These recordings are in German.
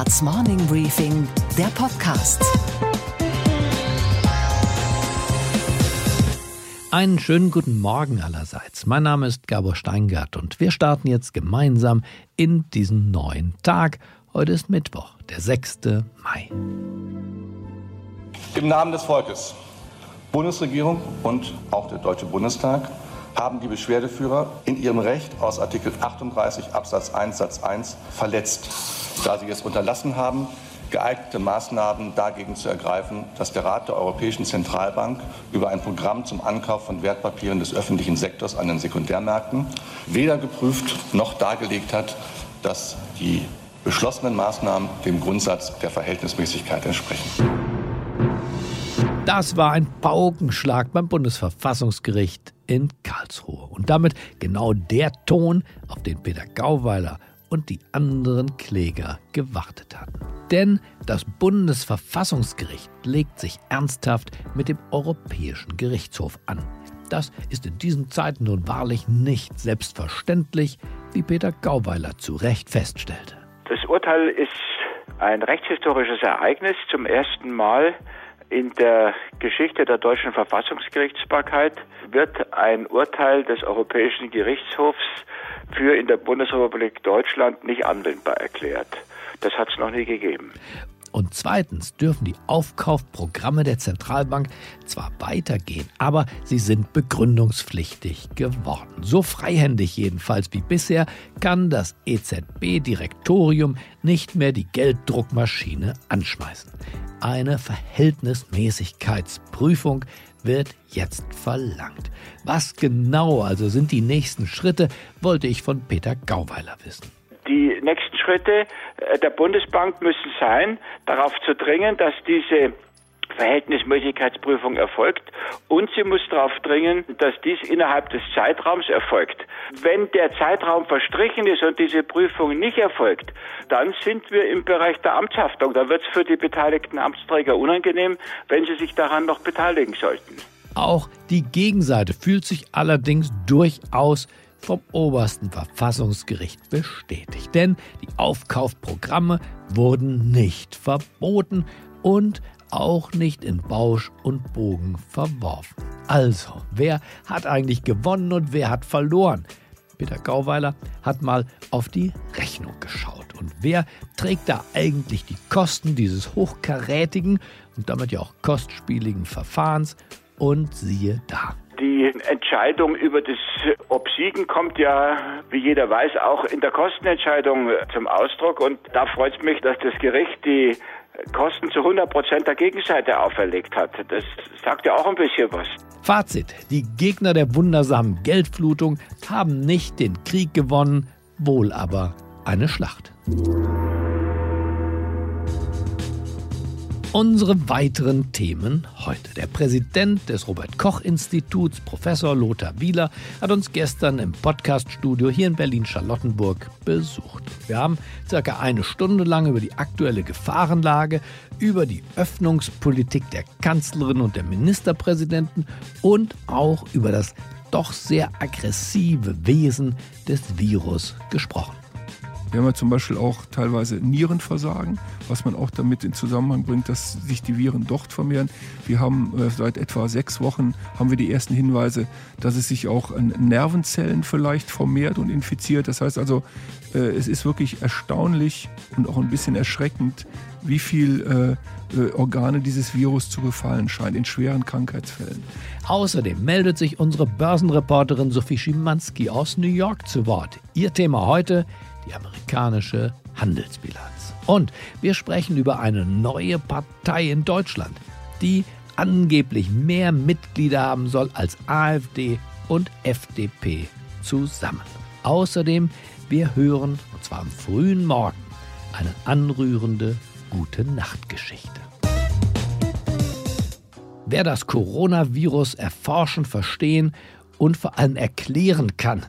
Handelsblatts Morning Briefing, der Podcast. Einen schönen guten Morgen allerseits. Mein Name ist Gabor Steingart und wir starten jetzt gemeinsam in diesen neuen Tag. Heute ist Mittwoch, der 6. Mai. Im Namen des Volkes, Bundesregierung und auch der Deutsche Bundestag haben die Beschwerdeführer in ihrem Recht aus Artikel 38 Absatz 1 Satz 1 verletzt, da sie es unterlassen haben, geeignete Maßnahmen dagegen zu ergreifen, dass der Rat der Europäischen Zentralbank über ein Programm zum Ankauf von Wertpapieren des öffentlichen Sektors an den Sekundärmärkten weder geprüft noch dargelegt hat, dass die beschlossenen Maßnahmen dem Grundsatz der Verhältnismäßigkeit entsprechen. Das war ein Paukenschlag beim Bundesverfassungsgericht in Karlsruhe. Und damit genau der Ton, auf den Peter Gauweiler und die anderen Kläger gewartet hatten. Denn das Bundesverfassungsgericht legt sich ernsthaft mit dem Europäischen Gerichtshof an. Das ist in diesen Zeiten nun wahrlich nicht selbstverständlich, wie Peter Gauweiler zu Recht feststellte. Das Urteil ist ein rechtshistorisches Ereignis. Zum ersten Mal in der Geschichte der deutschen Verfassungsgerichtsbarkeit wird ein Urteil des Europäischen Gerichtshofs für in der Bundesrepublik Deutschland nicht anwendbar erklärt. Das hat es noch nie gegeben. Und zweitens dürfen die Aufkaufprogramme der Zentralbank zwar weitergehen, aber sie sind begründungspflichtig geworden. So freihändig jedenfalls wie bisher kann das EZB-Direktorium nicht mehr die Gelddruckmaschine anschmeißen. Eine Verhältnismäßigkeitsprüfung wird jetzt verlangt. Was genau also sind die nächsten Schritte, wollte ich von Peter Gauweiler wissen. Die nächsten Schritte äh, der Bundesbank müssen sein, darauf zu dringen, dass diese Verhältnismäßigkeitsprüfung erfolgt und sie muss darauf dringen, dass dies innerhalb des Zeitraums erfolgt. Wenn der Zeitraum verstrichen ist und diese Prüfung nicht erfolgt, dann sind wir im Bereich der Amtshaftung. Da wird es für die beteiligten Amtsträger unangenehm, wenn sie sich daran noch beteiligen sollten. Auch die Gegenseite fühlt sich allerdings durchaus vom obersten Verfassungsgericht bestätigt. Denn die Aufkaufprogramme wurden nicht verboten und auch nicht in Bausch und Bogen verworfen. Also, wer hat eigentlich gewonnen und wer hat verloren? Peter Gauweiler hat mal auf die Rechnung geschaut. Und wer trägt da eigentlich die Kosten dieses hochkarätigen und damit ja auch kostspieligen Verfahrens? Und siehe da. Die Entscheidung über das Obsiegen kommt ja, wie jeder weiß, auch in der Kostenentscheidung zum Ausdruck. Und da freut es mich, dass das Gericht die Kosten zu 100 Prozent der Gegenseite auferlegt hat. Das sagt ja auch ein bisschen was. Fazit: Die Gegner der wundersamen Geldflutung haben nicht den Krieg gewonnen, wohl aber eine Schlacht. Unsere weiteren Themen heute. Der Präsident des Robert Koch Instituts, Professor Lothar Wieler, hat uns gestern im Podcaststudio hier in Berlin-Charlottenburg besucht. Wir haben circa eine Stunde lang über die aktuelle Gefahrenlage, über die Öffnungspolitik der Kanzlerin und der Ministerpräsidenten und auch über das doch sehr aggressive Wesen des Virus gesprochen. Wir haben ja zum Beispiel auch teilweise Nierenversagen, was man auch damit in Zusammenhang bringt, dass sich die Viren dort vermehren. Wir haben äh, seit etwa sechs Wochen haben wir die ersten Hinweise, dass es sich auch an Nervenzellen vielleicht vermehrt und infiziert. Das heißt also, äh, es ist wirklich erstaunlich und auch ein bisschen erschreckend, wie viel äh, Organe dieses Virus zu befallen scheint in schweren Krankheitsfällen. Außerdem meldet sich unsere Börsenreporterin Sophie Schimanski aus New York zu Wort. Ihr Thema heute die amerikanische Handelsbilanz. Und wir sprechen über eine neue Partei in Deutschland, die angeblich mehr Mitglieder haben soll als AfD und FDP zusammen. Außerdem, wir hören, und zwar am frühen Morgen, eine anrührende gute Nachtgeschichte. Wer das Coronavirus erforschen, verstehen und vor allem erklären kann,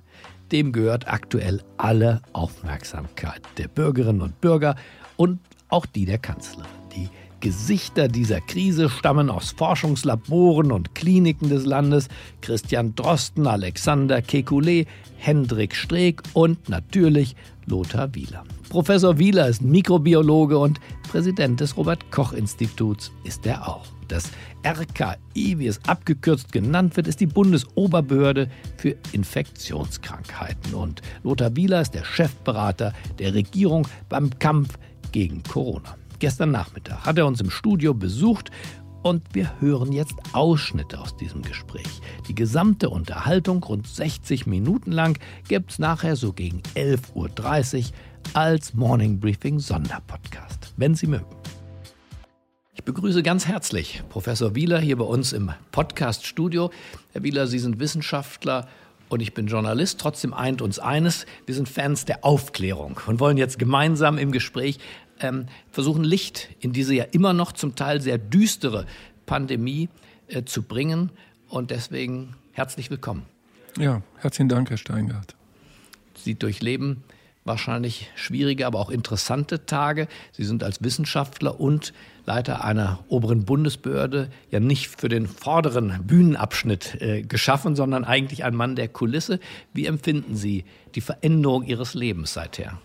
dem gehört aktuell alle Aufmerksamkeit der Bürgerinnen und Bürger und auch die der Kanzlerin. Die Gesichter dieser Krise stammen aus Forschungslaboren und Kliniken des Landes. Christian Drosten, Alexander Kekulé, Hendrik Streeck und natürlich Lothar Wieler. Professor Wieler ist Mikrobiologe und Präsident des Robert Koch Instituts ist er auch. Das RKI, wie es abgekürzt genannt wird, ist die Bundesoberbehörde für Infektionskrankheiten. Und Lothar Wieler ist der Chefberater der Regierung beim Kampf gegen Corona. Gestern Nachmittag hat er uns im Studio besucht und wir hören jetzt Ausschnitte aus diesem Gespräch. Die gesamte Unterhaltung, rund 60 Minuten lang, gibt es nachher so gegen 11.30 Uhr als Morning Briefing Sonderpodcast, wenn Sie mögen. Ich begrüße ganz herzlich Professor Wieler hier bei uns im Podcast-Studio. Herr Wieler, Sie sind Wissenschaftler und ich bin Journalist. Trotzdem eint uns eines, wir sind Fans der Aufklärung und wollen jetzt gemeinsam im Gespräch ähm, versuchen, Licht in diese ja immer noch zum Teil sehr düstere Pandemie äh, zu bringen. Und deswegen herzlich willkommen. Ja, herzlichen Dank, Herr Steingart. Sie durchleben wahrscheinlich schwierige, aber auch interessante Tage. Sie sind als Wissenschaftler und Leiter einer oberen Bundesbehörde ja nicht für den vorderen Bühnenabschnitt äh, geschaffen, sondern eigentlich ein Mann der Kulisse. Wie empfinden Sie die Veränderung Ihres Lebens seither?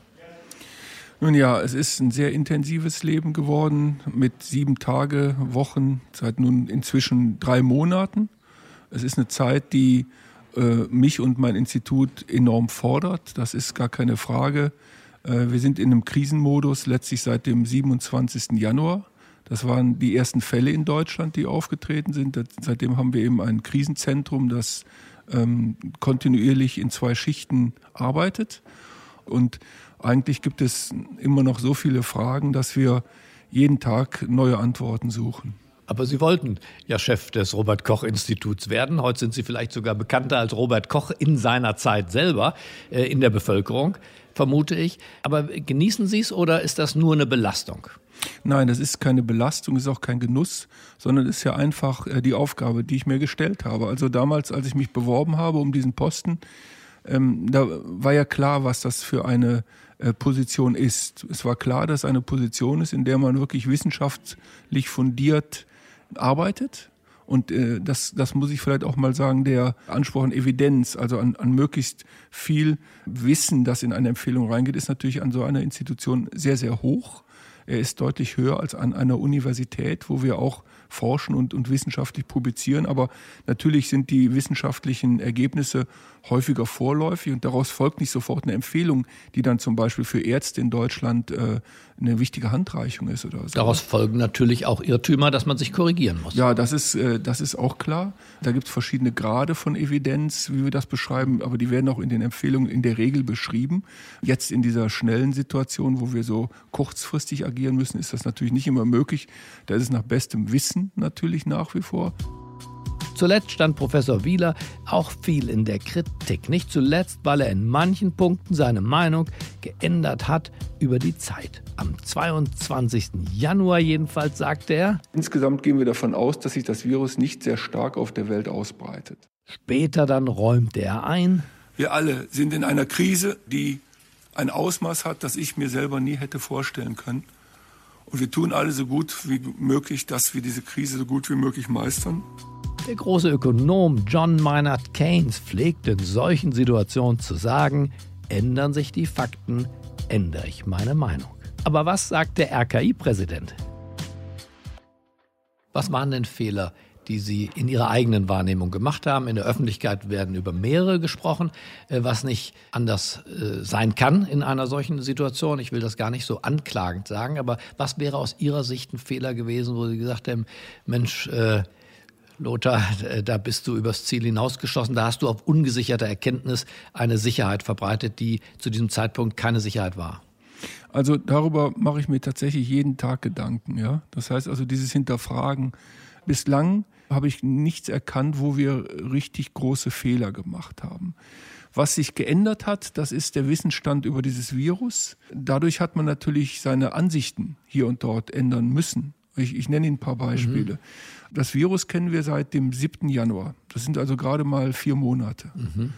Nun ja, es ist ein sehr intensives Leben geworden mit sieben Tage, Wochen, seit nun inzwischen drei Monaten. Es ist eine Zeit, die äh, mich und mein Institut enorm fordert. Das ist gar keine Frage. Äh, wir sind in einem Krisenmodus letztlich seit dem 27. Januar. Das waren die ersten Fälle in Deutschland, die aufgetreten sind. Seitdem haben wir eben ein Krisenzentrum, das ähm, kontinuierlich in zwei Schichten arbeitet. Und eigentlich gibt es immer noch so viele Fragen, dass wir jeden Tag neue Antworten suchen. Aber Sie wollten ja Chef des Robert Koch Instituts werden. Heute sind Sie vielleicht sogar bekannter als Robert Koch in seiner Zeit selber äh, in der Bevölkerung, vermute ich. Aber genießen Sie es oder ist das nur eine Belastung? Nein, das ist keine Belastung, ist auch kein Genuss, sondern ist ja einfach äh, die Aufgabe, die ich mir gestellt habe. Also damals, als ich mich beworben habe um diesen Posten, ähm, da war ja klar, was das für eine äh, Position ist. Es war klar, dass eine Position ist, in der man wirklich wissenschaftlich fundiert arbeitet. Und äh, das, das muss ich vielleicht auch mal sagen, der Anspruch an Evidenz, also an, an möglichst viel Wissen, das in eine Empfehlung reingeht, ist natürlich an so einer Institution sehr, sehr hoch. Er ist deutlich höher als an einer Universität, wo wir auch forschen und, und wissenschaftlich publizieren. Aber natürlich sind die wissenschaftlichen Ergebnisse häufiger vorläufig und daraus folgt nicht sofort eine Empfehlung, die dann zum Beispiel für Ärzte in Deutschland äh, eine wichtige Handreichung ist oder so. Daraus folgen natürlich auch Irrtümer, dass man sich korrigieren muss. Ja, das ist, äh, das ist auch klar. Da gibt es verschiedene Grade von Evidenz, wie wir das beschreiben, aber die werden auch in den Empfehlungen in der Regel beschrieben. Jetzt in dieser schnellen Situation, wo wir so kurzfristig agieren müssen, ist das natürlich nicht immer möglich. Da ist es nach bestem Wissen natürlich nach wie vor. Zuletzt stand Professor Wieler auch viel in der Kritik. Nicht zuletzt, weil er in manchen Punkten seine Meinung geändert hat über die Zeit. Am 22. Januar jedenfalls sagte er, Insgesamt gehen wir davon aus, dass sich das Virus nicht sehr stark auf der Welt ausbreitet. Später dann räumte er ein, wir alle sind in einer Krise, die ein Ausmaß hat, das ich mir selber nie hätte vorstellen können. Und wir tun alle so gut wie möglich, dass wir diese Krise so gut wie möglich meistern. Der große Ökonom John Maynard Keynes pflegte in solchen Situationen zu sagen, ändern sich die Fakten, ändere ich meine Meinung. Aber was sagt der RKI-Präsident? Was waren denn Fehler, die Sie in Ihrer eigenen Wahrnehmung gemacht haben? In der Öffentlichkeit werden über mehrere gesprochen, äh, was nicht anders äh, sein kann in einer solchen Situation. Ich will das gar nicht so anklagend sagen, aber was wäre aus Ihrer Sicht ein Fehler gewesen, wo Sie gesagt haben, Mensch, äh, Lothar, äh, da bist du übers Ziel hinausgeschossen. Da hast du auf ungesicherter Erkenntnis eine Sicherheit verbreitet, die zu diesem Zeitpunkt keine Sicherheit war. Also darüber mache ich mir tatsächlich jeden Tag Gedanken. Ja? Das heißt also dieses Hinterfragen. Bislang habe ich nichts erkannt, wo wir richtig große Fehler gemacht haben. Was sich geändert hat, das ist der Wissensstand über dieses Virus. Dadurch hat man natürlich seine Ansichten hier und dort ändern müssen. Ich, ich nenne Ihnen ein paar Beispiele. Mhm. Das Virus kennen wir seit dem 7. Januar. Das sind also gerade mal vier Monate. Mhm.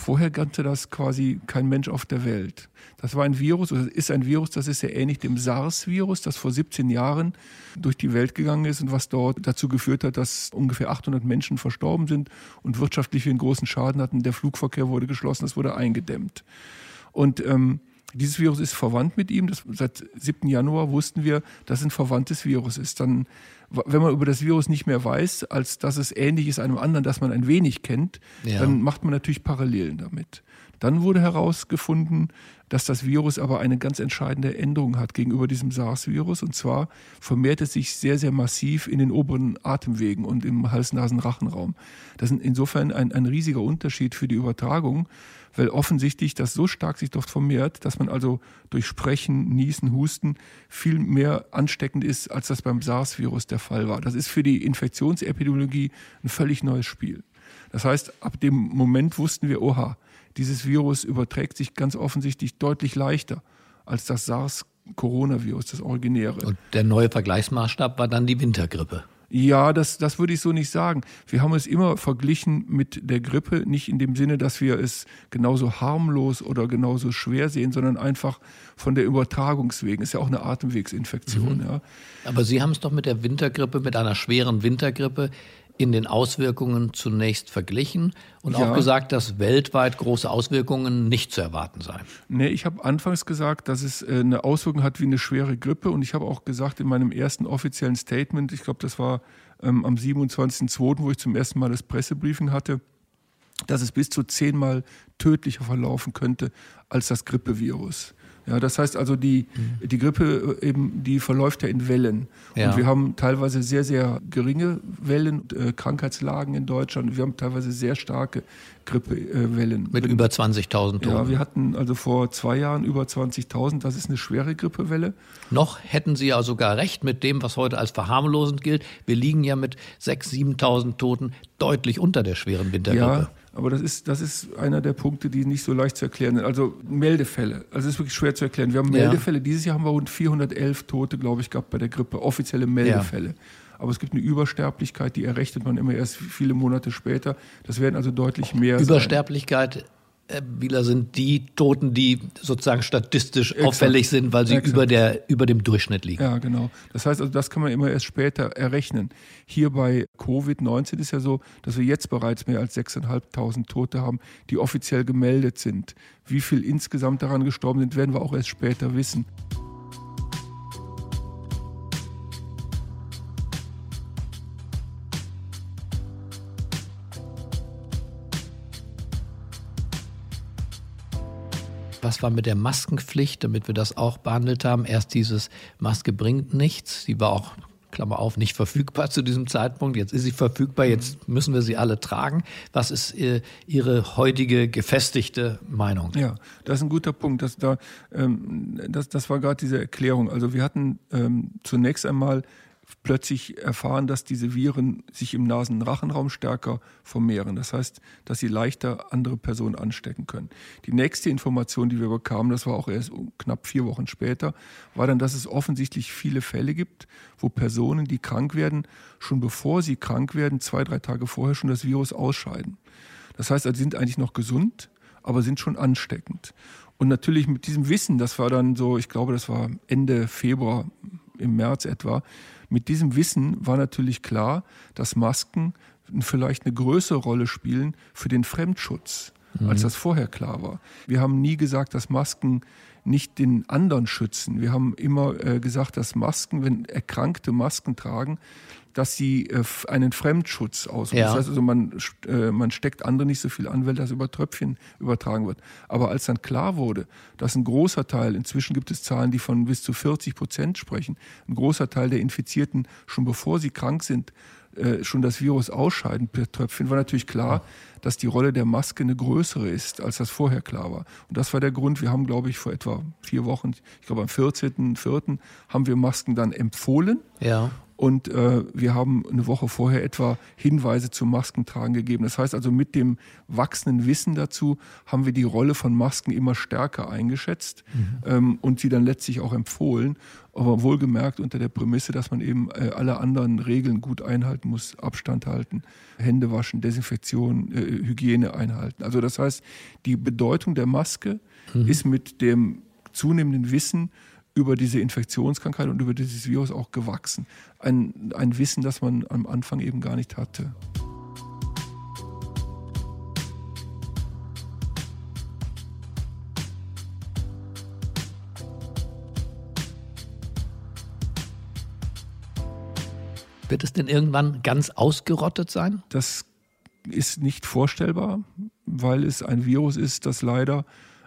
Vorher kannte das quasi kein Mensch auf der Welt. Das war ein Virus, oder ist ein Virus, das ist sehr ähnlich dem SARS-Virus, das vor 17 Jahren durch die Welt gegangen ist und was dort dazu geführt hat, dass ungefähr 800 Menschen verstorben sind und wirtschaftlich einen großen Schaden hatten. Der Flugverkehr wurde geschlossen, es wurde eingedämmt. Und ähm, dieses Virus ist verwandt mit ihm. Das, seit 7. Januar wussten wir, dass es ein verwandtes Virus ist. Dann, wenn man über das Virus nicht mehr weiß, als dass es ähnlich ist einem anderen, das man ein wenig kennt, ja. dann macht man natürlich Parallelen damit. Dann wurde herausgefunden, dass das Virus aber eine ganz entscheidende Änderung hat gegenüber diesem SARS-Virus. Und zwar vermehrt es sich sehr, sehr massiv in den oberen Atemwegen und im Hals-Nasen-Rachenraum. Das ist insofern ein, ein riesiger Unterschied für die Übertragung weil offensichtlich das so stark sich dort vermehrt, dass man also durch Sprechen, Niesen, Husten viel mehr ansteckend ist, als das beim SARS-Virus der Fall war. Das ist für die Infektionsepidemiologie ein völlig neues Spiel. Das heißt, ab dem Moment wussten wir, oha, dieses Virus überträgt sich ganz offensichtlich deutlich leichter als das SARS-Coronavirus, das originäre. Und der neue Vergleichsmaßstab war dann die Wintergrippe. Ja, das, das würde ich so nicht sagen. Wir haben es immer verglichen mit der Grippe, nicht in dem Sinne, dass wir es genauso harmlos oder genauso schwer sehen, sondern einfach von der Übertragungswegen. Ist ja auch eine Atemwegsinfektion. Mhm. Ja. Aber Sie haben es doch mit der Wintergrippe, mit einer schweren Wintergrippe in den Auswirkungen zunächst verglichen und ja. auch gesagt, dass weltweit große Auswirkungen nicht zu erwarten seien. Nee, ich habe anfangs gesagt, dass es äh, eine Auswirkung hat wie eine schwere Grippe und ich habe auch gesagt in meinem ersten offiziellen Statement, ich glaube, das war ähm, am 27.02., wo ich zum ersten Mal das Pressebriefing hatte, dass es bis zu zehnmal tödlicher verlaufen könnte als das Grippevirus. Ja, das heißt also, die, mhm. die Grippe äh, eben, die verläuft ja in Wellen. Ja. Und wir haben teilweise sehr, sehr geringe Wellen, äh, Krankheitslagen in Deutschland. Wir haben teilweise sehr starke Grippewellen. Mit, Mit über 20.000 Toten. Ja, wir hatten also vor zwei Jahren über 20.000. Das ist eine schwere Grippewelle. Noch hätten Sie ja sogar recht mit dem, was heute als verharmlosend gilt. Wir liegen ja mit 6.000, 7.000 Toten deutlich unter der schweren Wintergrippe. Ja, aber das ist, das ist einer der Punkte, die nicht so leicht zu erklären sind. Also Meldefälle. Also es ist wirklich schwer zu erklären. Wir haben Meldefälle. Ja. Dieses Jahr haben wir rund 411 Tote, glaube ich, gehabt bei der Grippe. Offizielle Meldefälle. Ja. Aber es gibt eine Übersterblichkeit, die errechnet man immer erst viele Monate später. Das werden also deutlich mehr. Übersterblichkeit sein. Wieler sind die Toten, die sozusagen statistisch Exakt. auffällig sind, weil sie über, der, über dem Durchschnitt liegen. Ja, genau. Das heißt also, das kann man immer erst später errechnen. Hier bei Covid-19 ist ja so, dass wir jetzt bereits mehr als 6.500 Tote haben, die offiziell gemeldet sind. Wie viel insgesamt daran gestorben sind, werden wir auch erst später wissen. Was war mit der Maskenpflicht, damit wir das auch behandelt haben? Erst dieses Maske bringt nichts. Die war auch Klammer auf, nicht verfügbar zu diesem Zeitpunkt. Jetzt ist sie verfügbar, jetzt müssen wir sie alle tragen. Was ist äh, Ihre heutige gefestigte Meinung? Ja, das ist ein guter Punkt. Das, da, ähm, das, das war gerade diese Erklärung. Also wir hatten ähm, zunächst einmal plötzlich erfahren, dass diese Viren sich im Nasenrachenraum stärker vermehren. Das heißt, dass sie leichter andere Personen anstecken können. Die nächste Information, die wir bekamen, das war auch erst knapp vier Wochen später, war dann, dass es offensichtlich viele Fälle gibt, wo Personen, die krank werden, schon bevor sie krank werden, zwei, drei Tage vorher schon das Virus ausscheiden. Das heißt, sie sind eigentlich noch gesund, aber sind schon ansteckend. Und natürlich mit diesem Wissen, das war dann so, ich glaube, das war Ende Februar, im März etwa, mit diesem Wissen war natürlich klar, dass Masken vielleicht eine größere Rolle spielen für den Fremdschutz, mhm. als das vorher klar war. Wir haben nie gesagt, dass Masken nicht den anderen schützen. Wir haben immer äh, gesagt, dass Masken, wenn Erkrankte Masken tragen, dass sie äh, einen Fremdschutz ausmachen. Ja. Das heißt also, man, äh, man steckt andere nicht so viel an, weil das über Tröpfchen übertragen wird. Aber als dann klar wurde, dass ein großer Teil, inzwischen gibt es Zahlen, die von bis zu 40 Prozent sprechen, ein großer Teil der Infizierten schon bevor sie krank sind, äh, schon das Virus ausscheiden per Tröpfchen, war natürlich klar, dass die Rolle der Maske eine größere ist, als das vorher klar war. Und das war der Grund. Wir haben, glaube ich, vor etwa vier Wochen, ich glaube am 14.04. haben wir Masken dann empfohlen. Ja. Und äh, wir haben eine Woche vorher etwa Hinweise zum Maskentragen gegeben. Das heißt also, mit dem wachsenden Wissen dazu haben wir die Rolle von Masken immer stärker eingeschätzt mhm. ähm, und sie dann letztlich auch empfohlen. Aber wohlgemerkt unter der Prämisse, dass man eben äh, alle anderen Regeln gut einhalten muss, Abstand halten, Hände waschen, Desinfektion, äh, Hygiene einhalten. Also das heißt, die Bedeutung der Maske mhm. ist mit dem zunehmenden Wissen über diese Infektionskrankheit und über dieses Virus auch gewachsen. Ein, ein Wissen, das man am Anfang eben gar nicht hatte. Wird es denn irgendwann ganz ausgerottet sein? Das ist nicht vorstellbar, weil es ein Virus ist, das leider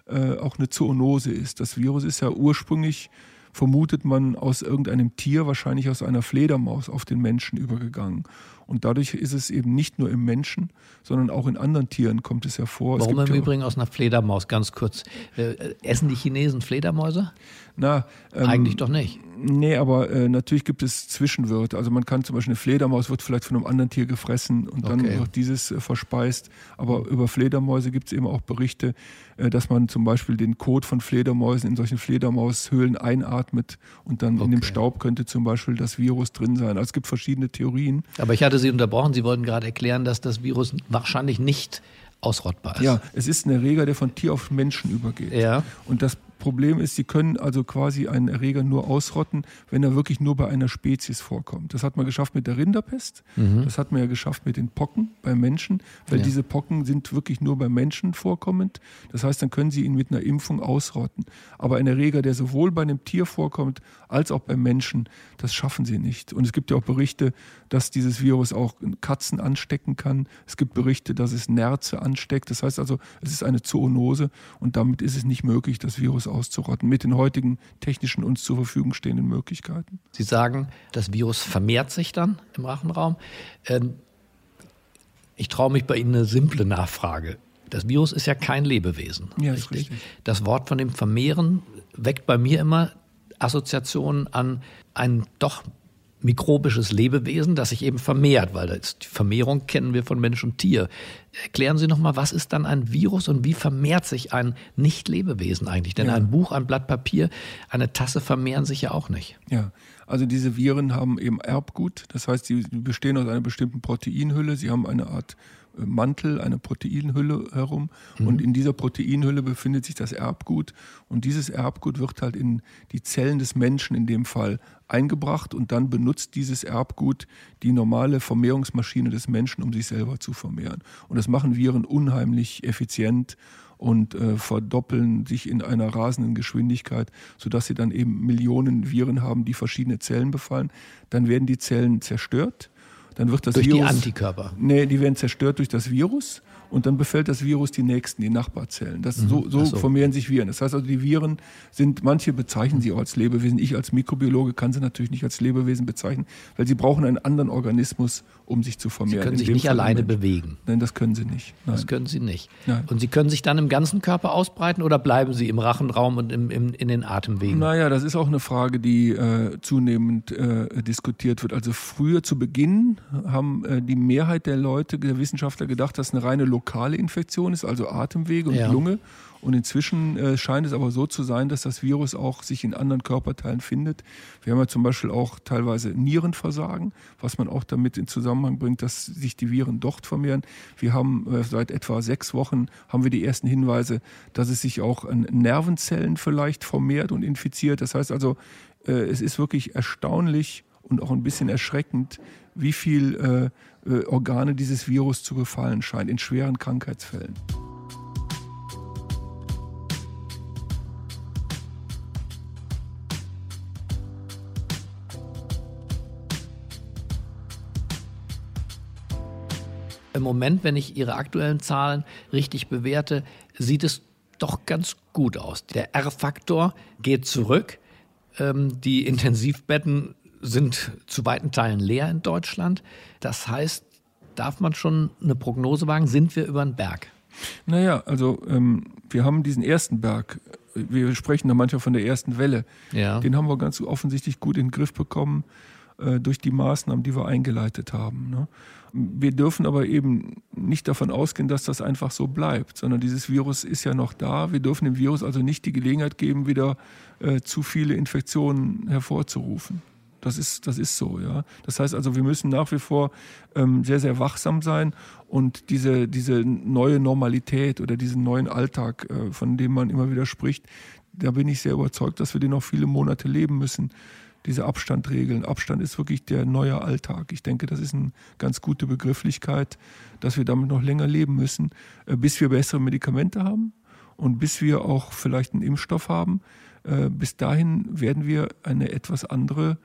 äh, auch eine Zoonose ist. Das Virus ist ja ursprünglich, vermutet man, aus irgendeinem Tier, wahrscheinlich aus einer Fledermaus, auf den Menschen übergegangen. Und dadurch ist es eben nicht nur im Menschen, sondern auch in anderen Tieren kommt es hervor. Warum im Übrigen aus einer Fledermaus, ganz kurz. Äh, essen die Chinesen Fledermäuse? Na, ähm, Eigentlich doch nicht. Nee, aber äh, natürlich gibt es Zwischenwirte. Also man kann zum Beispiel eine Fledermaus wird vielleicht von einem anderen Tier gefressen und dann okay. wird dieses äh, verspeist. Aber über Fledermäuse gibt es eben auch Berichte, äh, dass man zum Beispiel den Kot von Fledermäusen in solchen Fledermaushöhlen einatmet und dann okay. in dem Staub könnte zum Beispiel das Virus drin sein. Also es gibt verschiedene Theorien. Aber ich hatte Sie unterbrochen. Sie wollten gerade erklären, dass das Virus wahrscheinlich nicht ausrottbar ist. Ja, es ist ein Erreger, der von Tier auf Menschen übergeht. Ja. Und das Problem ist, sie können also quasi einen Erreger nur ausrotten, wenn er wirklich nur bei einer Spezies vorkommt. Das hat man geschafft mit der Rinderpest, mhm. das hat man ja geschafft mit den Pocken beim Menschen, weil ja. diese Pocken sind wirklich nur beim Menschen vorkommend. Das heißt, dann können sie ihn mit einer Impfung ausrotten. Aber ein Erreger, der sowohl bei einem Tier vorkommt als auch beim Menschen, das schaffen sie nicht. Und es gibt ja auch Berichte, dass dieses Virus auch Katzen anstecken kann. Es gibt Berichte, dass es Nerze ansteckt. Das heißt also, es ist eine Zoonose und damit ist es nicht möglich, das Virus auszurotten mit den heutigen technischen uns zur Verfügung stehenden Möglichkeiten. Sie sagen, das Virus vermehrt sich dann im Rachenraum. Ähm, ich traue mich bei Ihnen eine simple Nachfrage. Das Virus ist ja kein Lebewesen. Ja, richtig? richtig. Das Wort von dem Vermehren weckt bei mir immer Assoziationen an ein doch mikrobisches Lebewesen, das sich eben vermehrt, weil die Vermehrung kennen wir von Mensch und Tier. Erklären Sie nochmal, was ist dann ein Virus und wie vermehrt sich ein Nicht-Lebewesen eigentlich? Denn ja. ein Buch, ein Blatt Papier, eine Tasse vermehren sich ja auch nicht. Ja, also diese Viren haben eben Erbgut, das heißt, sie bestehen aus einer bestimmten Proteinhülle, sie haben eine Art Mantel, eine Proteinhülle herum. Mhm. Und in dieser Proteinhülle befindet sich das Erbgut. Und dieses Erbgut wird halt in die Zellen des Menschen in dem Fall eingebracht. Und dann benutzt dieses Erbgut die normale Vermehrungsmaschine des Menschen, um sich selber zu vermehren. Und das machen Viren unheimlich effizient und äh, verdoppeln sich in einer rasenden Geschwindigkeit, sodass sie dann eben Millionen Viren haben, die verschiedene Zellen befallen. Dann werden die Zellen zerstört dann wird das durch Virus. Durch die Antikörper. Nee, die werden zerstört durch das Virus und dann befällt das Virus die nächsten, die Nachbarzellen. Das, mhm. so, so, so, formieren sich Viren. Das heißt also, die Viren sind, manche bezeichnen sie auch als Lebewesen. Ich als Mikrobiologe kann sie natürlich nicht als Lebewesen bezeichnen, weil sie brauchen einen anderen Organismus, um sich zu vermehren. Sie können sich nicht Fall alleine bewegen. Nein, das können sie nicht. Nein. Das können sie nicht. Nein. Und sie können sich dann im ganzen Körper ausbreiten oder bleiben sie im Rachenraum und im, im, in den Atemwegen? Naja, das ist auch eine Frage, die äh, zunehmend äh, diskutiert wird. Also früher zu Beginn haben äh, die Mehrheit der Leute, der Wissenschaftler gedacht, dass eine reine lokale Infektion ist, also Atemwege und ja. Lunge. Und inzwischen äh, scheint es aber so zu sein, dass das Virus auch sich in anderen Körperteilen findet. Wir haben ja zum Beispiel auch teilweise Nierenversagen, was man auch damit in Zusammenhang bringt, dass sich die Viren dort vermehren. Wir haben äh, seit etwa sechs Wochen haben wir die ersten Hinweise, dass es sich auch an Nervenzellen vielleicht vermehrt und infiziert. Das heißt also, äh, es ist wirklich erstaunlich und auch ein bisschen erschreckend, wie viel äh, äh, Organe dieses Virus zu befallen scheint in schweren Krankheitsfällen. Im Moment, wenn ich Ihre aktuellen Zahlen richtig bewerte, sieht es doch ganz gut aus. Der R-Faktor geht zurück. Ähm, die Intensivbetten sind zu weiten Teilen leer in Deutschland. Das heißt, darf man schon eine Prognose wagen? Sind wir über den Berg? Naja, also ähm, wir haben diesen ersten Berg. Wir sprechen da manchmal von der ersten Welle. Ja. Den haben wir ganz offensichtlich gut in den Griff bekommen. äh, durch die Maßnahmen, die wir eingeleitet haben. Ne? Wir dürfen aber eben nicht davon ausgehen, dass das einfach so bleibt, sondern dieses Virus ist ja noch da. Wir dürfen dem Virus also nicht die Gelegenheit geben, wieder äh, zu viele Infektionen hervorzurufen. Das ist, das ist so, ja. Das heißt also, wir müssen nach wie vor ähm, sehr, sehr wachsam sein und diese, diese neue Normalität oder diesen neuen Alltag, äh, von dem man immer wieder spricht, da bin ich sehr überzeugt, dass wir den noch viele Monate leben müssen. Diese Abstandregeln. Abstand ist wirklich der neue Alltag. Ich denke, das ist eine ganz gute Begrifflichkeit, dass wir damit noch länger leben müssen, äh, bis wir bessere Medikamente haben und bis wir auch vielleicht einen Impfstoff haben. Äh, bis dahin werden wir eine etwas andere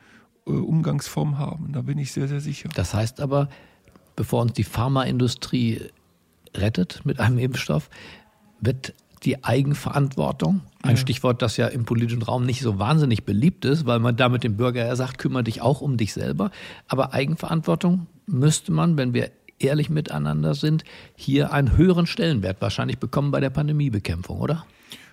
Umgangsform haben. Da bin ich sehr, sehr sicher. Das heißt aber, bevor uns die Pharmaindustrie rettet mit einem Impfstoff, wird die Eigenverantwortung, ein ja. Stichwort, das ja im politischen Raum nicht so wahnsinnig beliebt ist, weil man damit dem Bürger ja sagt, kümmere dich auch um dich selber. Aber Eigenverantwortung müsste man, wenn wir ehrlich miteinander sind, hier einen höheren Stellenwert wahrscheinlich bekommen bei der Pandemiebekämpfung, oder?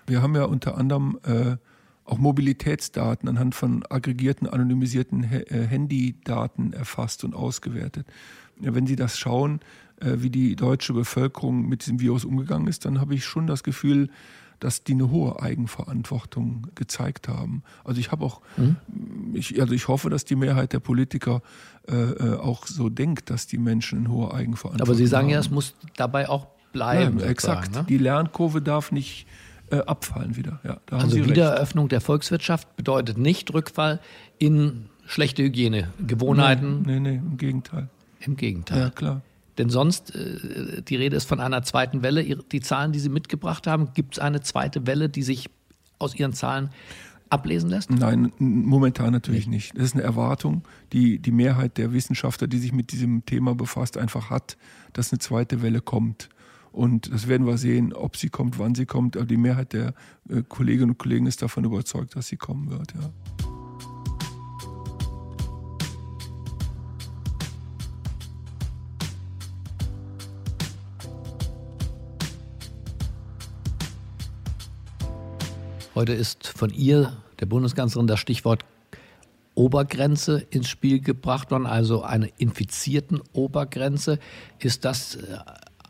Wir haben ja unter anderem äh, auch Mobilitätsdaten anhand von aggregierten, anonymisierten äh, Handydaten erfasst und ausgewertet. Wenn Sie das schauen, äh, wie die deutsche Bevölkerung mit diesem Virus umgegangen ist, dann habe ich schon das Gefühl, dass die eine hohe Eigenverantwortung gezeigt haben. Also ich habe auch, mhm. ich, also ich hoffe, dass die Mehrheit der Politiker äh, äh auch so denkt, dass die Menschen eine hohe Eigenverantwortung haben. Aber Sie sagen haben. ja, es muss dabei auch bleiben. Ja, exakt. Ne? Die Lernkurve darf nicht äh, abfallen wieder. Ja, also Wiedereröffnung der Volkswirtschaft bedeutet nicht Rückfall in schlechte Hygienegewohnheiten. Nee, nee, nee, im Gegenteil. Im Gegenteil. Ja, klar. Denn sonst, äh, die Rede ist von einer zweiten Welle. Die Zahlen, die Sie mitgebracht haben, gibt es eine zweite Welle, die sich aus Ihren Zahlen ablesen lässt? Nein, momentan natürlich nicht. Das ist eine Erwartung, die die Mehrheit der Wissenschaftler, die sich mit diesem Thema befasst, einfach hat, dass eine zweite Welle kommt. Und das werden wir sehen, ob sie kommt, wann sie kommt. Aber die Mehrheit der äh, Kolleginnen und Kollegen ist davon überzeugt, dass sie kommen wird. Ja. Heute ist von ihr, der Bundeskanzlerin, das Stichwort Obergrenze ins Spiel gebracht worden, also eine infizierten Obergrenze. Ist das äh,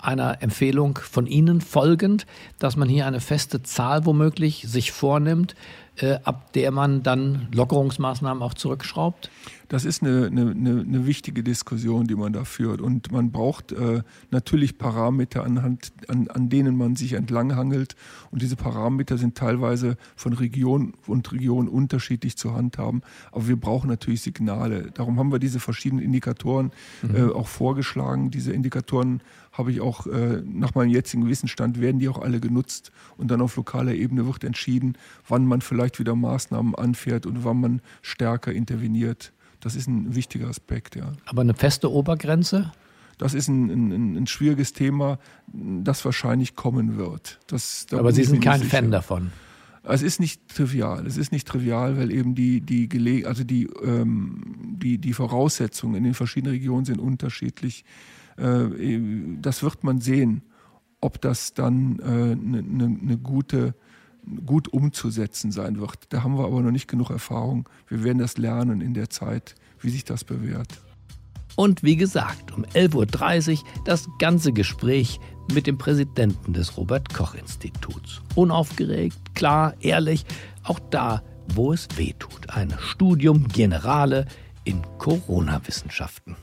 einer Empfehlung von Ihnen folgend, dass man hier eine feste Zahl womöglich sich vornimmt, äh, ab der man dann Lockerungsmaßnahmen auch zurückschraubt? Das ist eine, eine, eine, wichtige Diskussion, die man da führt. Und man braucht äh, natürlich Parameter, anhand, an, an denen man sich entlanghangelt. Und diese Parameter sind teilweise von Region und Region unterschiedlich zu handhaben. Aber wir brauchen natürlich Signale. Darum haben wir diese verschiedenen Indikatoren mhm. äh, auch vorgeschlagen. Diese Indikatoren habe ich auch äh, nach meinem jetzigen Wissensstand, werden die auch alle genutzt. Und dann auf lokaler Ebene wird entschieden, wann man vielleicht wieder Maßnahmen anfährt und wann man stärker interveniert. Das ist ein wichtiger Aspekt, ja. Aber eine feste Obergrenze? Das ist ein, ein, ein schwieriges Thema, das wahrscheinlich kommen wird. Das, Aber Sie sind kein Fan davon. Es ist nicht trivial. Es ist nicht trivial, weil eben die, die, Gele also die, ähm, die, die Voraussetzungen in den verschiedenen Regionen sind unterschiedlich. Äh, das wird man sehen, ob das dann eine äh, ne, ne gute gut umzusetzen sein wird. Da haben wir aber noch nicht genug Erfahrung. Wir werden das lernen in der Zeit, wie sich das bewährt. Und wie gesagt, um 11.30 Uhr das ganze Gespräch mit dem Präsidenten des Robert Koch Instituts. Unaufgeregt, klar, ehrlich, auch da, wo es weh tut. Ein Studium Generale in Corona-Wissenschaften.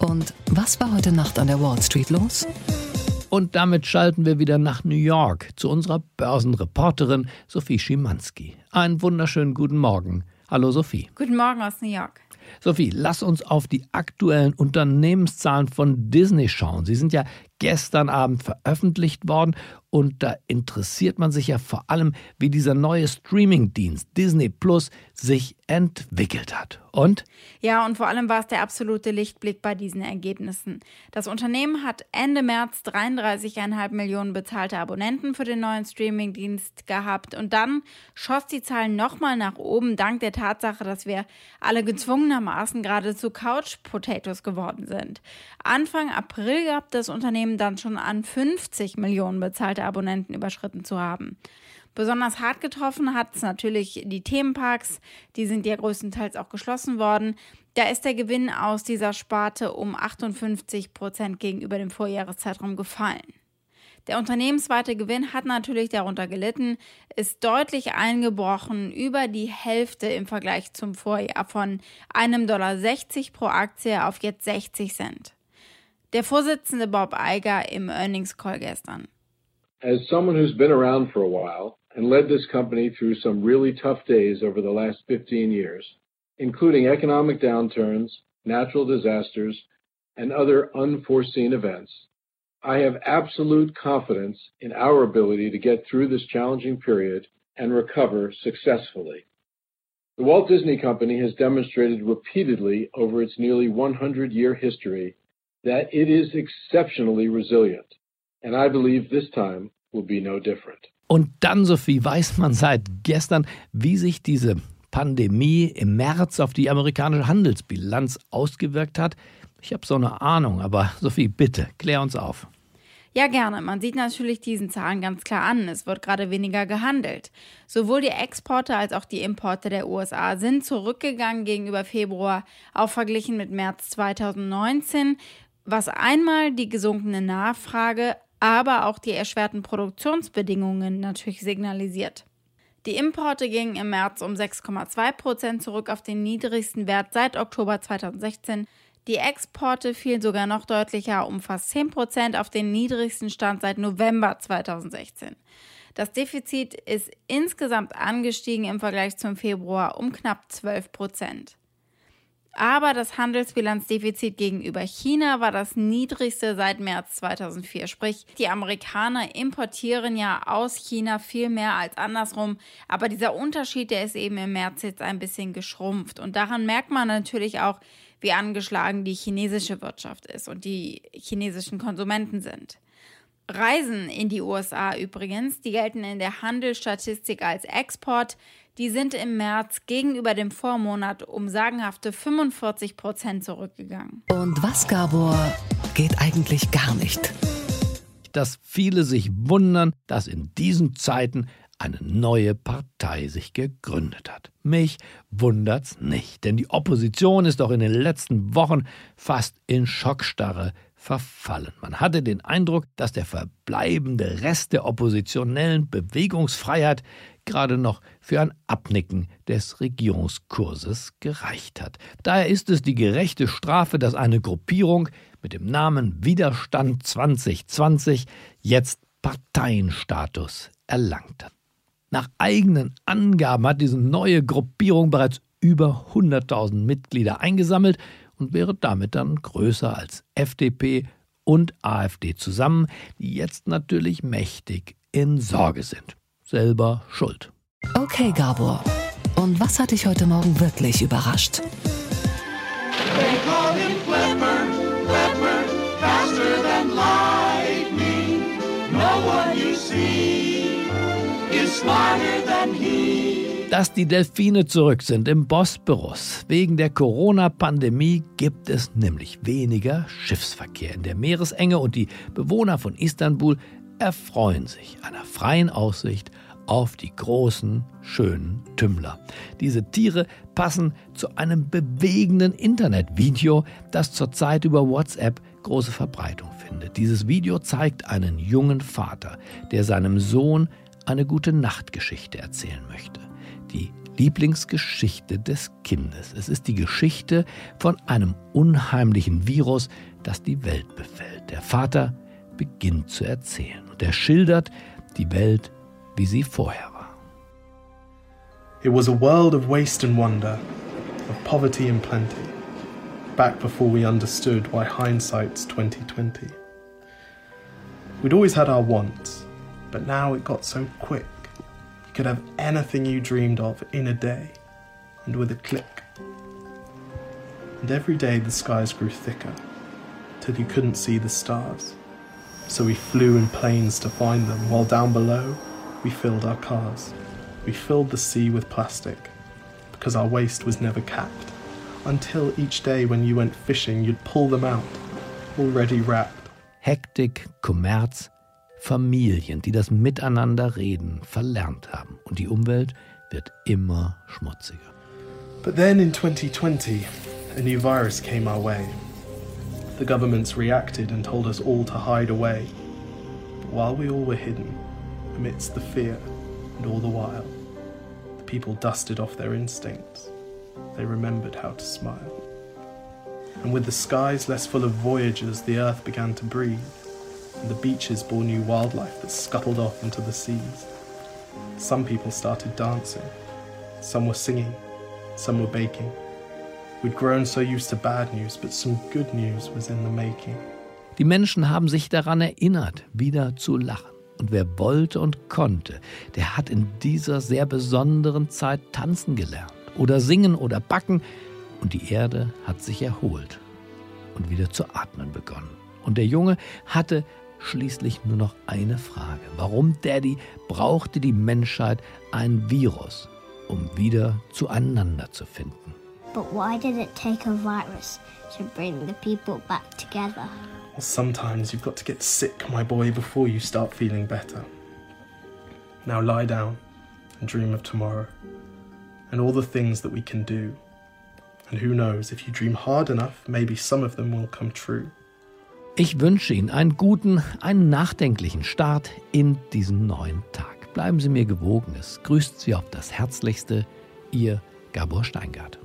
Und was war heute Nacht an der Wall Street los? Und damit schalten wir wieder nach New York zu unserer Börsenreporterin Sophie Schimanski. Einen wunderschönen guten Morgen. Hallo Sophie. Guten Morgen aus New York. Sophie, lass uns auf die aktuellen Unternehmenszahlen von Disney schauen. Sie sind ja gestern Abend veröffentlicht worden und da interessiert man sich ja vor allem, wie dieser neue Streamingdienst Disney Plus sich entwickelt hat. Und? Ja, und vor allem war es der absolute Lichtblick bei diesen Ergebnissen. Das Unternehmen hat Ende März 33,5 Millionen bezahlte Abonnenten für den neuen Streamingdienst gehabt und dann schoss die Zahl nochmal nach oben, dank der Tatsache, dass wir alle gezwungenermaßen gerade zu Couch Potatoes geworden sind. Anfang April gab das Unternehmen dann schon an 50 Millionen bezahlte Abonnenten überschritten zu haben. Besonders hart getroffen hat es natürlich die Themenparks, die sind ja größtenteils auch geschlossen worden. Da ist der Gewinn aus dieser Sparte um 58 Prozent gegenüber dem Vorjahreszeitraum gefallen. Der unternehmensweite Gewinn hat natürlich darunter gelitten, ist deutlich eingebrochen, über die Hälfte im Vergleich zum Vorjahr von einem Dollar 60 pro Aktie auf jetzt 60 Cent. Der Vorsitzende Bob Iger im Earnings Call gestern. As someone who's been around for a while and led this company through some really tough days over the last 15 years, including economic downturns, natural disasters, and other unforeseen events, I have absolute confidence in our ability to get through this challenging period and recover successfully. The Walt Disney Company has demonstrated repeatedly over its nearly 100 year history that it is exceptionally resilient. And I believe this time will be no different. Und dann, Sophie, weiß man seit gestern, wie sich diese Pandemie im März auf die amerikanische Handelsbilanz ausgewirkt hat. Ich habe so eine Ahnung, aber Sophie, bitte, klär uns auf. Ja, gerne. Man sieht natürlich diesen Zahlen ganz klar an. Es wird gerade weniger gehandelt. Sowohl die Exporte als auch die Importe der USA sind zurückgegangen gegenüber Februar, auch verglichen mit März 2019, was einmal die gesunkene Nachfrage, aber auch die erschwerten Produktionsbedingungen natürlich signalisiert. Die Importe gingen im März um 6,2 Prozent zurück auf den niedrigsten Wert seit Oktober 2016. Die Exporte fielen sogar noch deutlicher um fast 10 Prozent auf den niedrigsten Stand seit November 2016. Das Defizit ist insgesamt angestiegen im Vergleich zum Februar um knapp 12 Prozent. Aber das Handelsbilanzdefizit gegenüber China war das niedrigste seit März 2004. Sprich, die Amerikaner importieren ja aus China viel mehr als andersrum. Aber dieser Unterschied, der ist eben im März jetzt ein bisschen geschrumpft. Und daran merkt man natürlich auch, wie angeschlagen die chinesische Wirtschaft ist und die chinesischen Konsumenten sind. Reisen in die USA übrigens, die gelten in der Handelsstatistik als Export, die sind im März gegenüber dem Vormonat um sagenhafte 45 Prozent zurückgegangen. Und was, Gabor, geht eigentlich gar nicht? Dass viele sich wundern, dass in diesen Zeiten eine neue Partei sich gegründet hat. Mich wundert's nicht, denn die Opposition ist doch in den letzten Wochen fast in Schockstarre verfallen. Man hatte den Eindruck, dass der verbleibende Rest der oppositionellen Bewegungsfreiheit gerade noch für ein Abnicken des Regierungskurses gereicht hat. Daher ist es die gerechte Strafe, dass eine Gruppierung mit dem Namen Widerstand 2020 jetzt Parteienstatus erlangt hat. Nach eigenen Angaben hat diese neue Gruppierung bereits über 100.000 Mitglieder eingesammelt und wäre damit dann größer als FDP und AfD zusammen, die jetzt natürlich mächtig in Sorge sind. Selber schuld. Okay, Gabor. Und was hat dich heute Morgen wirklich überrascht? They call him Flipper, Flipper, faster than lightning. No one you see is smarter than he. Dass die Delfine zurück sind im Bosporus. Wegen der Corona-Pandemie gibt es nämlich weniger Schiffsverkehr in der Meeresenge und die Bewohner von Istanbul erfreuen sich einer freien Aussicht auf die großen, schönen Tümmler. Diese Tiere passen zu einem bewegenden Internetvideo, das zurzeit über WhatsApp große Verbreitung findet. Dieses Video zeigt einen jungen Vater, der seinem Sohn eine gute Nachtgeschichte erzählen möchte die Lieblingsgeschichte des Kindes. Es ist die Geschichte von einem unheimlichen Virus, das die Welt befällt. Der Vater beginnt zu erzählen und er schildert die Welt, wie sie vorher war. It was a world of waste and wonder, of poverty and plenty, back before we understood why hindsight's 2020. We'd always had our wants, but now it got so quick. You could have anything you dreamed of in a day, and with a click. And every day the skies grew thicker, till you couldn't see the stars. So we flew in planes to find them, while down below we filled our cars. We filled the sea with plastic, because our waste was never capped. Until each day when you went fishing, you'd pull them out, already wrapped. Hektik, Kommerz, Familien, die das Miteinanderreden verlernt haben. Und die Umwelt wird immer schmutziger. But then in 2020, a new virus came our way. The governments reacted and told us all to hide away. But while we all were hidden, amidst the fear and all the while, the people dusted off their instincts. They remembered how to smile. And with the skies less full of voyagers, the earth began to breathe, and the beaches bore new wildlife that scuttled off into the seas. Some people started dancing, some were singing, some were baking. We'd grown so used to bad news, but some good news was in the making. Die Menschen haben sich daran erinnert, wieder zu lachen. Und wer wollte und konnte, der hat in dieser sehr besonderen Zeit tanzen gelernt oder singen oder backen. Und die Erde hat sich erholt und wieder zu atmen begonnen. Und der Junge hatte schließlich nur noch eine Frage. Warum, Daddy, brauchte die Menschheit ein Virus, um wieder zueinander zu finden? But why did it take a virus to bring the people back together? Well, sometimes you've got to get sick, my boy, before you start feeling better. Now lie down and dream of tomorrow and all the things that we can do. And who knows, if you dream hard enough, maybe some of them will come true. Ich wünsche Ihnen einen guten, einen nachdenklichen Start in diesen neuen Tag. Bleiben Sie mir gewogen. Es grüßt Sie auf das Herzlichste, Ihr Gabor Steingart.